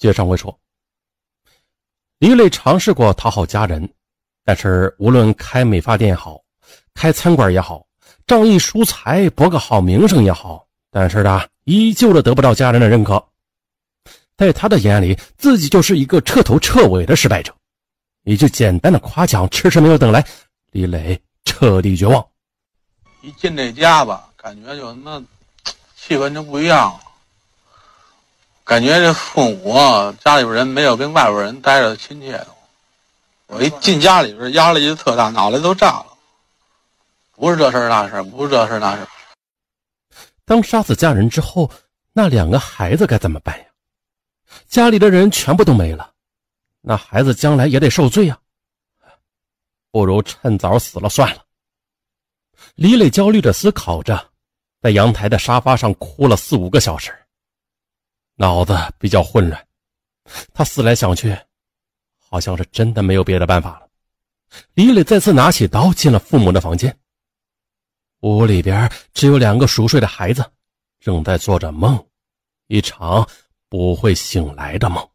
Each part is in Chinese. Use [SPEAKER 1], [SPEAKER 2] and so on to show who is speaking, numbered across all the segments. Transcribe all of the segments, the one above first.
[SPEAKER 1] 接上回说，李磊尝试过讨好家人，但是无论开美发店也好，开餐馆也好，仗义疏财博个好名声也好，但是呢，依旧的得不到家人的认可。在他的眼里，自己就是一个彻头彻尾的失败者。一句简单的夸奖，迟迟没有等来，李磊彻底绝望。
[SPEAKER 2] 一进这家吧，感觉就那气氛就不一样了。感觉这父母家里边人没有跟外边人待着亲切。我一进家里边，压力就特大，脑袋都炸了。不是这事那事，不是这事那事。
[SPEAKER 1] 当杀死家人之后，那两个孩子该怎么办呀？家里的人全部都没了，那孩子将来也得受罪呀。不如趁早死了算了。李磊焦虑的思考着，在阳台的沙发上哭了四五个小时。脑子比较混乱，他思来想去，好像是真的没有别的办法了。李磊再次拿起刀进了父母的房间。屋里边只有两个熟睡的孩子，正在做着梦，一场不会醒来的梦。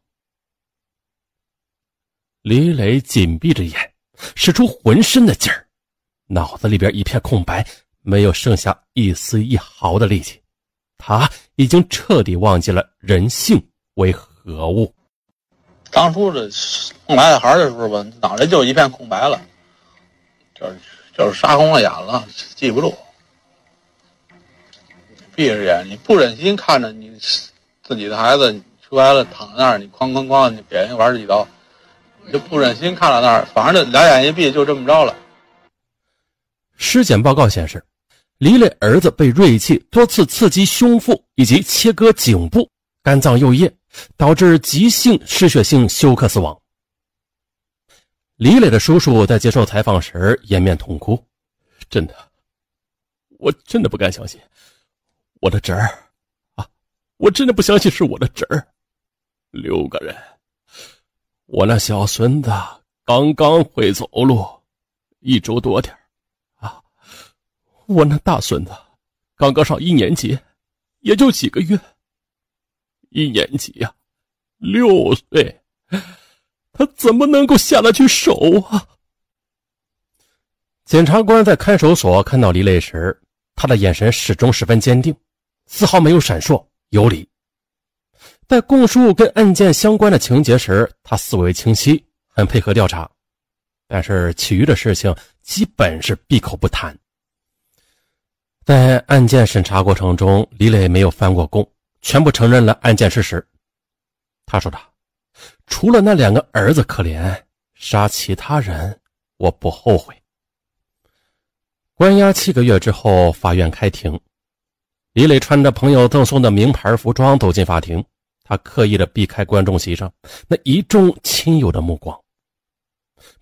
[SPEAKER 1] 李磊紧闭着眼，使出浑身的劲儿，脑子里边一片空白，没有剩下一丝一毫的力气。他已经彻底忘记了人性为何物。
[SPEAKER 2] 当初这生来的孩的时候吧，脑袋就一片空白了，就是就是杀红了眼了，记不住。闭着眼，你不忍心看着你自己的孩子出来了躺在那儿，你哐哐哐，你给人玩几刀，你就不忍心看到那儿。反正这两眼一闭，就这么着了。
[SPEAKER 1] 尸检报告显示。李磊儿子被锐器多次刺击胸腹以及切割颈部、肝脏、右叶，导致急性失血性休克死亡。李磊的叔叔在接受采访时掩面痛哭：“真的，我真的不敢相信，我的侄儿啊，我真的不相信是我的侄儿。六个人，我那小孙子刚刚会走路，一周多点我那大孙子刚刚上一年级，也就几个月。一年级呀，六岁，他怎么能够下得去手啊？检察官在看守所看到李磊时，他的眼神始终十分坚定，丝毫没有闪烁有理。在供述跟案件相关的情节时，他思维清晰，很配合调查，但是其余的事情基本是闭口不谈。在案件审查过程中，李磊没有翻过供，全部承认了案件事实。他说：“的，除了那两个儿子可怜，杀其他人我不后悔。”关押七个月之后，法院开庭，李磊穿着朋友赠送的名牌服装走进法庭，他刻意的避开观众席上那一众亲友的目光。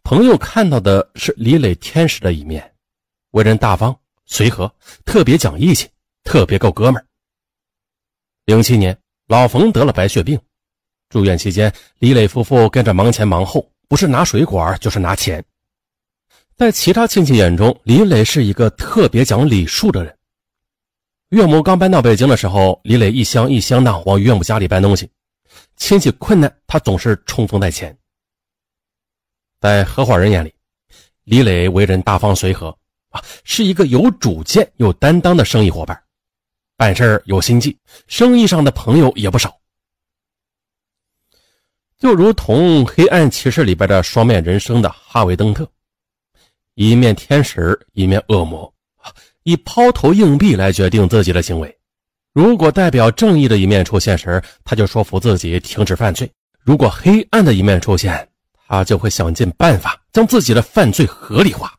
[SPEAKER 1] 朋友看到的是李磊天使的一面，为人大方。随和，特别讲义气，特别够哥们儿。零七年，老冯得了白血病，住院期间，李磊夫妇跟着忙前忙后，不是拿水果，就是拿钱。在其他亲戚眼中，李磊是一个特别讲礼数的人。岳母刚搬到北京的时候，李磊一箱一箱的往岳母家里搬东西，亲戚困难，他总是冲锋在前。在合伙人眼里，李磊为人大方随和。啊是一个有主见、有担当的生意伙伴，办事有心计，生意上的朋友也不少。就如同《黑暗骑士》里边的双面人生的哈维·登特，一面天使，一面恶魔，以抛投硬币来决定自己的行为。如果代表正义的一面出现时，他就说服自己停止犯罪；如果黑暗的一面出现，他就会想尽办法将自己的犯罪合理化。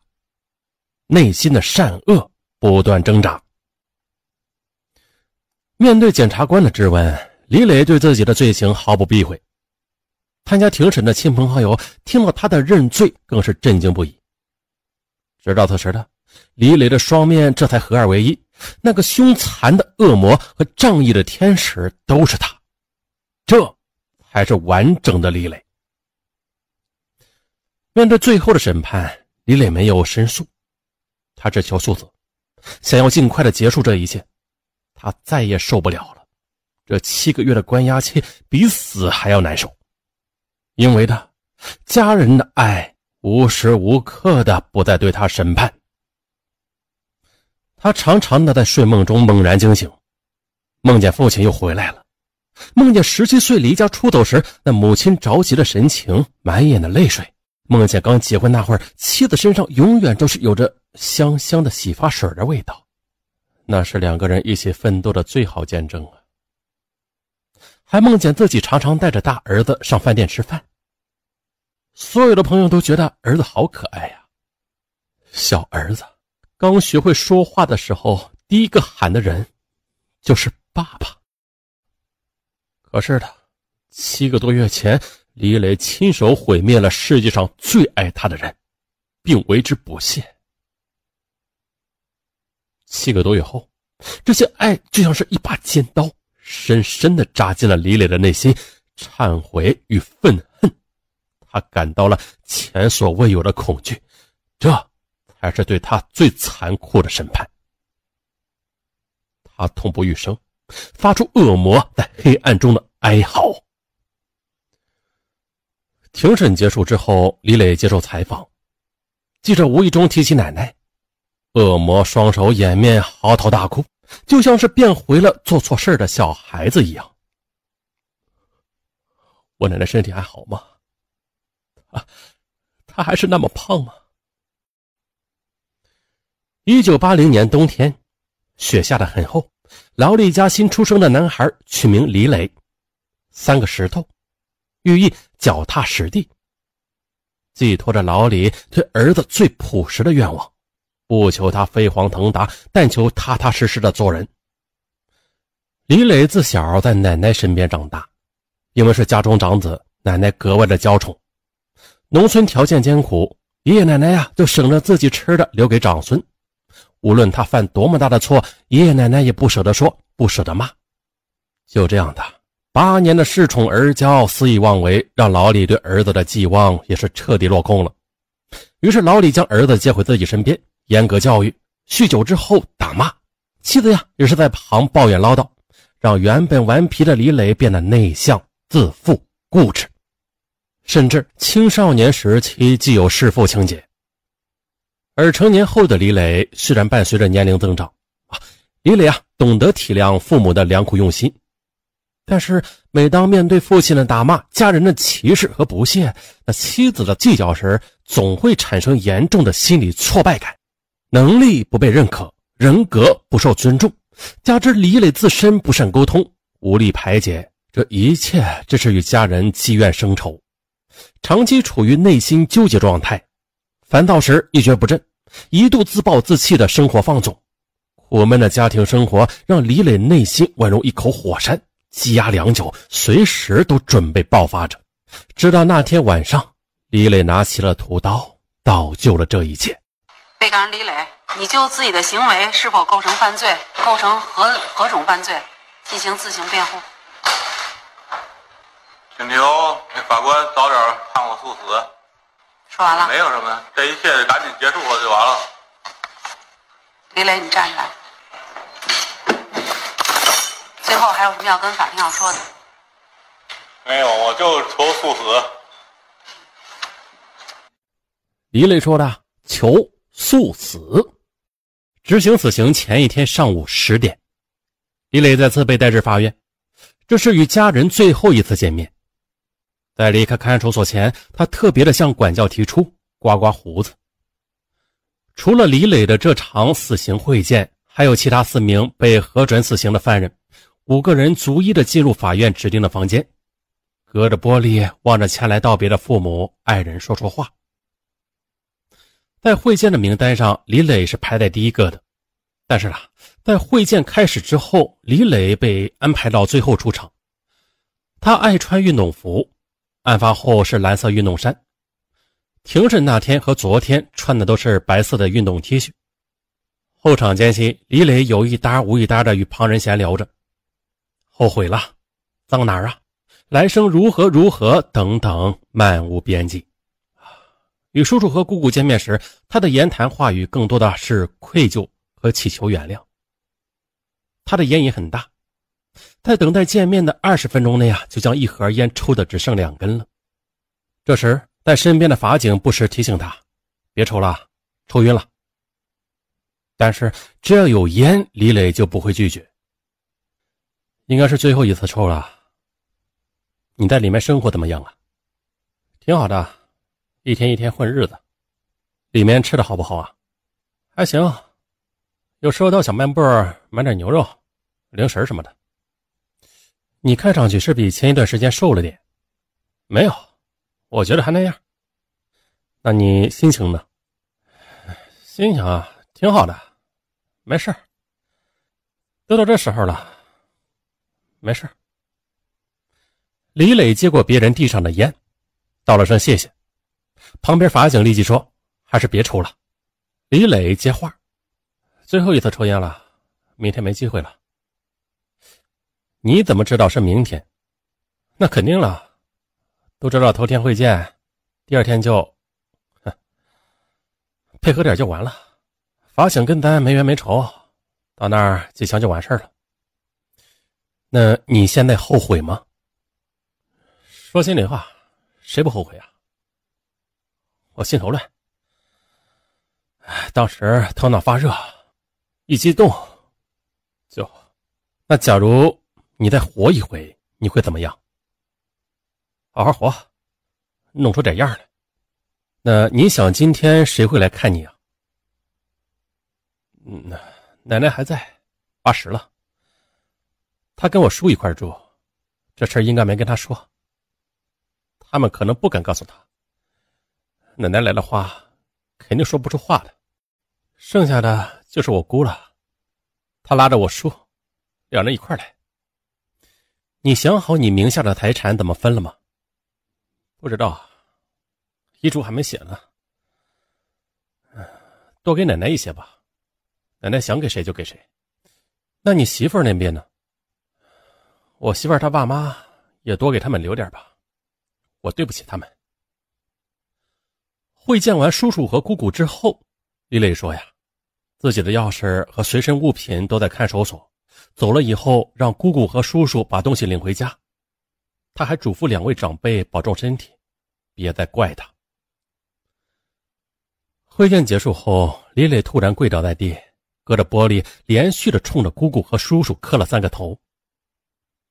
[SPEAKER 1] 内心的善恶不断挣扎。面对检察官的质问，李磊对自己的罪行毫不避讳。参加庭审的亲朋好友听到他的认罪，更是震惊不已。直到此时的李磊的双面这才合二为一，那个凶残的恶魔和仗义的天使都是他，这才是完整的李磊。面对最后的审判，李磊没有申诉。他只求速死，想要尽快的结束这一切。他再也受不了了，这七个月的关押期比死还要难受，因为他家人的爱无时无刻的不在对他审判。他常常的在睡梦中猛然惊醒，梦见父亲又回来了，梦见十七岁离家出走时那母亲着急的神情，满眼的泪水，梦见刚结婚那会儿妻子身上永远都是有着香香的洗发水的味道，那是两个人一起奋斗的最好见证啊。还梦见自己常常带着大儿子上饭店吃饭，所有的朋友都觉得儿子好可爱呀，小儿子。刚学会说话的时候，第一个喊的人就是爸爸。可是的，七个多月前，李磊亲手毁灭了世界上最爱他的人，并为之不屑。七个多月后，这些爱就像是一把尖刀，深深的扎进了李磊的内心，忏悔与愤恨，他感到了前所未有的恐惧。这。才是对他最残酷的审判。他痛不欲生，发出恶魔在黑暗中的哀嚎。庭审结束之后，李磊接受采访，记者无意中提起奶奶，恶魔双手掩面嚎啕大哭，就像是变回了做错事的小孩子一样。我奶奶身体还好吗？啊，她还是那么胖吗？一九八零年冬天，雪下的很厚。劳力家新出生的男孩取名李磊，三个石头，寓意脚踏实地，寄托着老李对儿子最朴实的愿望，不求他飞黄腾达，但求踏踏实实的做人。李磊自小在奶奶身边长大，因为是家中长子，奶奶格外的娇宠。农村条件艰苦，爷爷奶奶呀就省着自己吃的留给长孙。无论他犯多么大的错，爷爷奶奶也不舍得说，不舍得骂。就这样的八年的恃宠而骄、肆意妄为，让老李对儿子的寄望也是彻底落空了。于是老李将儿子接回自己身边，严格教育。酗酒之后打骂，妻子呀也是在旁抱怨唠叨，让原本顽皮的李磊变得内向、自负、固执，甚至青少年时期既有弑父情节。而成年后的李磊，虽然伴随着年龄增长，啊，李磊啊懂得体谅父母的良苦用心，但是每当面对父亲的打骂、家人的歧视和不屑，那妻子的计较时，总会产生严重的心理挫败感，能力不被认可，人格不受尊重，加之李磊自身不善沟通，无力排解，这一切只是与家人积怨生仇，长期处于内心纠结状态。烦躁时一蹶不振，一度自暴自弃的生活放纵，苦闷的家庭生活让李磊内心宛如一口火山，积压良久，随时都准备爆发着。直到那天晚上，李磊拿起了屠刀，造就了这一切。
[SPEAKER 3] 被告人李磊，你就自己的行为是否构成犯罪，构成何何种犯罪，进行自行辩护。
[SPEAKER 2] 请求那法官早点判我速死。
[SPEAKER 3] 说完了，
[SPEAKER 2] 没有什么，这一切赶紧结束了就完了。
[SPEAKER 3] 李磊，你站起来。最后还有什么要跟法庭要说的？
[SPEAKER 2] 没有，我就求速死。
[SPEAKER 1] 李磊说的求速死。执行死刑前一天上午十点，李磊再次被带至法院，这是与家人最后一次见面。在离开看守所前，他特别的向管教提出刮刮胡子。除了李磊的这场死刑会见，还有其他四名被核准死刑的犯人，五个人逐一的进入法院指定的房间，隔着玻璃望着前来道别的父母、爱人说说话。在会见的名单上，李磊是排在第一个的，但是啊，在会见开始之后，李磊被安排到最后出场。他爱穿运动服。案发后是蓝色运动衫，庭审那天和昨天穿的都是白色的运动 T 恤。候场间隙，李磊有一搭无一搭的与旁人闲聊着，后悔了，脏哪儿啊，来生如何如何等等，漫无边际。与叔叔和姑姑见面时，他的言谈话语更多的是愧疚和祈求原谅。他的烟瘾很大，在等待见面的二十分钟内啊，就将一盒烟抽的只剩两根了。这时，在身边的法警不时提醒他：“别抽了，抽晕了。”但是只要有烟，李磊就不会拒绝。应该是最后一次抽了。你在里面生活怎么样啊？挺好的，一天一天混日子。里面吃的好不好啊？还行，有时候到小卖部买点牛肉、零食什么的。你看上去是比前一段时间瘦了点。没有，我觉得还那样。那你心情呢？心情啊，挺好的，没事都到这时候了，没事李磊接过别人递上的烟，道了声谢谢。旁边法警立即说：“还是别抽了。”李磊接话：“最后一次抽烟了，明天没机会了。”你怎么知道是明天？那肯定了，都知道头天会见，第二天就，配合点就完了。法警跟咱没冤没仇，到那儿几枪就完事了。那你现在后悔吗？说心里话，谁不后悔啊？我心头乱，当时头脑发热，一激动，就……那假如你再活一回，你会怎么样？好好活，弄出点样来。那你想今天谁会来看你啊？嗯，奶奶还在，八十了。他跟我叔一块住，这事儿应该没跟他说。他们可能不敢告诉他。奶奶来的话，肯定说不出话的。剩下的就是我姑了，她拉着我叔，两人一块来。你想好你名下的财产怎么分了吗？不知道，遗嘱还没写呢。多给奶奶一些吧，奶奶想给谁就给谁。那你媳妇那边呢？我媳妇儿她爸妈也多给他们留点吧。我对不起他们。会见完叔叔和姑姑之后，李磊说：“呀，自己的钥匙和随身物品都在看守所，走了以后让姑姑和叔叔把东西领回家。他还嘱咐两位长辈保重身体，别再怪他。”会见结束后，李磊突然跪倒在地，隔着玻璃连续的冲着姑姑和叔叔磕了三个头。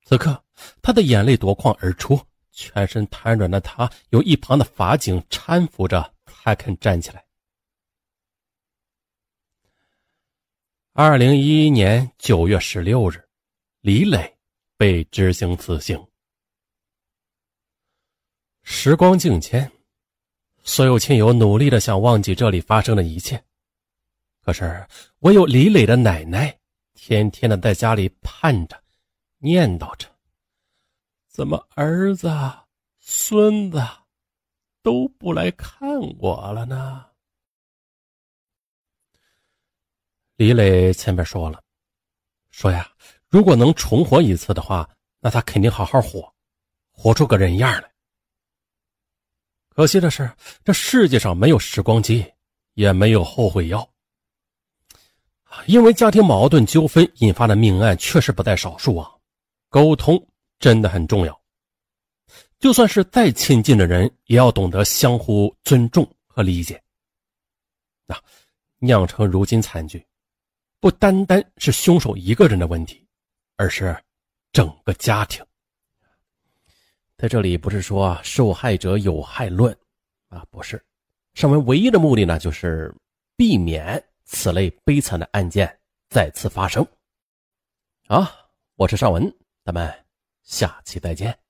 [SPEAKER 1] 此刻，他的眼泪夺眶而出。全身瘫软的他，由一旁的法警搀扶着才肯站起来。二零一一年九月十六日，李磊被执行死刑。时光境迁，所有亲友努力的想忘记这里发生的一切，可是唯有李磊的奶奶，天天的在家里盼着，念叨着。怎么儿子、孙子都不来看我了呢？李磊前边说了，说呀，如果能重活一次的话，那他肯定好好活，活出个人样来。可惜的是，这世界上没有时光机，也没有后悔药。因为家庭矛盾纠纷引发的命案确实不在少数啊，沟通。真的很重要，就算是再亲近的人，也要懂得相互尊重和理解。那酿成如今惨剧，不单单是凶手一个人的问题，而是整个家庭。在这里不是说受害者有害论啊，不是，上文唯一的目的呢，就是避免此类悲惨的案件再次发生。啊，我是尚文，咱们。下期再见。